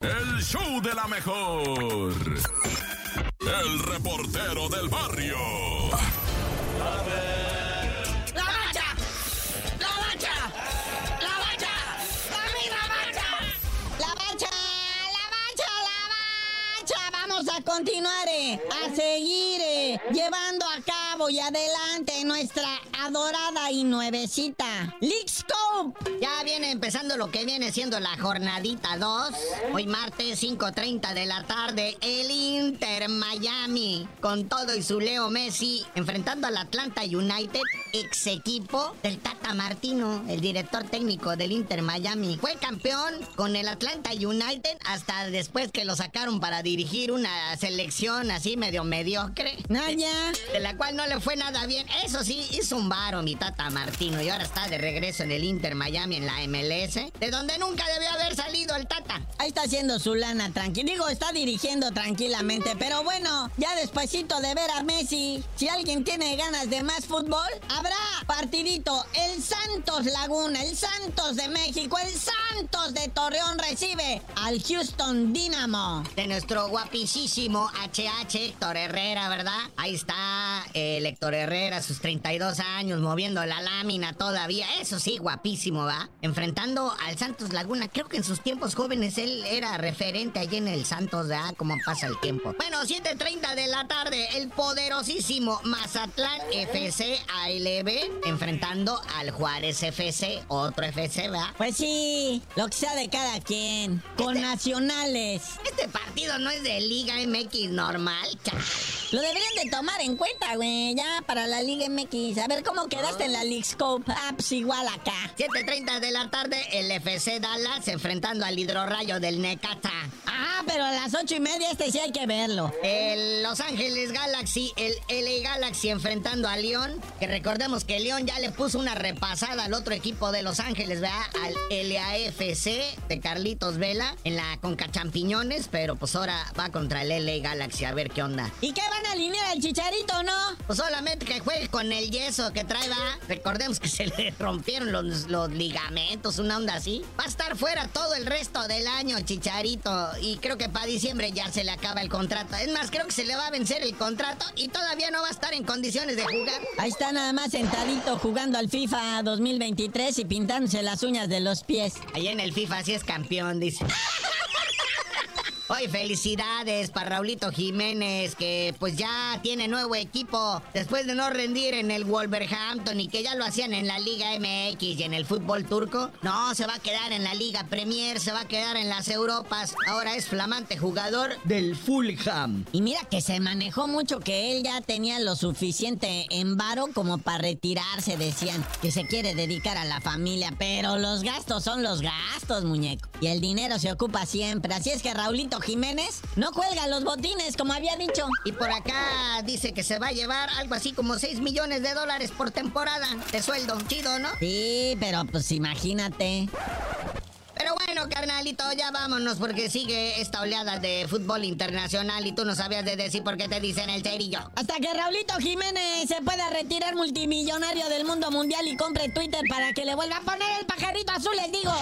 El show de la mejor. El reportero del barrio. ¡La bacha! ¡La bacha! ¡La bacha! ¡Dame la bacha! La bacha, la bacha, la bacha. Vamos a continuar, eh, a seguir eh, llevando a cabo y adelante nuestra adorada y nuevecita League Scope. Ya viene empezando lo que viene siendo la jornadita 2. Hoy martes 5.30 de la tarde, el Inter Miami, con todo y su Leo Messi, enfrentando al Atlanta United, ex equipo del Tata Martino, el director técnico del Inter Miami. Fue campeón con el Atlanta United hasta después que lo sacaron para dirigir una selección así medio mediocre. Naya. De la cual no le fue nada bien. Eso sí, hizo un varo mi Tata Martino y ahora está de regreso en el Inter Miami en la MLS, de donde nunca debió haber salido el Tata. Ahí está haciendo su lana tranquilo. Digo, está dirigiendo tranquilamente. Pero bueno, ya despuesito de ver a Messi, si alguien tiene ganas de más fútbol, habrá partidito. El Santos Laguna, el Santos de México, el Santos de Torreón recibe al Houston Dynamo. De nuestro guapísimo HH Héctor Herrera, ¿verdad? Ahí está el Héctor Herrera, sus 32 años, moviendo la lámina todavía. Eso sí, guapísimo, ¿va? Enfrentando al Santos Laguna. Creo que en sus tiempos jóvenes él era referente allí en el Santos, ¿verdad? Cómo pasa el tiempo. Bueno, 7.30 de la tarde, el poderosísimo Mazatlán FC ALB enfrentando al Juárez FC, otro FC, ¿verdad? Pues sí, lo que sea de cada quien. Con nacionales. Este partido no es de Liga MX normal. Lo deberían de tomar en cuenta, güey, ya para la Liga MX. A ver cómo quedaste en la League Scope. Ah, pues igual acá. 7.30 de la tarde, el FC Dallas enfrentando al hidrorrayo del Necaxa. Ah, pero a las ocho y media este sí hay que verlo. El Los Ángeles Galaxy, el LA Galaxy enfrentando a León. Que recordemos que León ya le puso una repasada al otro equipo de Los Ángeles, ¿verdad? Al LAFC de Carlitos Vela en la Conca Champiñones. Pero pues ahora va contra el LA Galaxy a ver qué onda. ¿Y qué van a alinear al chicharito, no? Pues solamente que juegue con el yeso que trae, va. Recordemos que se le rompieron los, los ligamentos, una onda así. Va a estar fuera todo el resto del año, chicharito. Y creo que para diciembre ya se le acaba el contrato. Es más, creo que se le va a vencer el contrato y todavía no va a estar en condiciones de jugar. Ahí está nada más sentadito jugando al FIFA 2023 y pintándose las uñas de los pies. Ahí en el FIFA sí es campeón, dice. Hoy felicidades para Raulito Jiménez, que pues ya tiene nuevo equipo después de no rendir en el Wolverhampton y que ya lo hacían en la Liga MX y en el fútbol turco. No, se va a quedar en la Liga Premier, se va a quedar en las Europas. Ahora es flamante jugador del Fulham. Y mira que se manejó mucho que él ya tenía lo suficiente en varo como para retirarse, decían que se quiere dedicar a la familia, pero los gastos son los gastos, muñeco. Y el dinero se ocupa siempre, así es que Raulito Jiménez no cuelga los botines, como había dicho. Y por acá dice que se va a llevar algo así como 6 millones de dólares por temporada de sueldo. Chido, ¿no? Sí, pero pues imagínate. Pero bueno, carnalito, ya vámonos porque sigue esta oleada de fútbol internacional y tú no sabías de decir por qué te dicen el cerillo. Hasta que Raulito Jiménez se pueda retirar multimillonario del mundo mundial y compre Twitter para que le vuelva a poner el pajarito azul, les digo.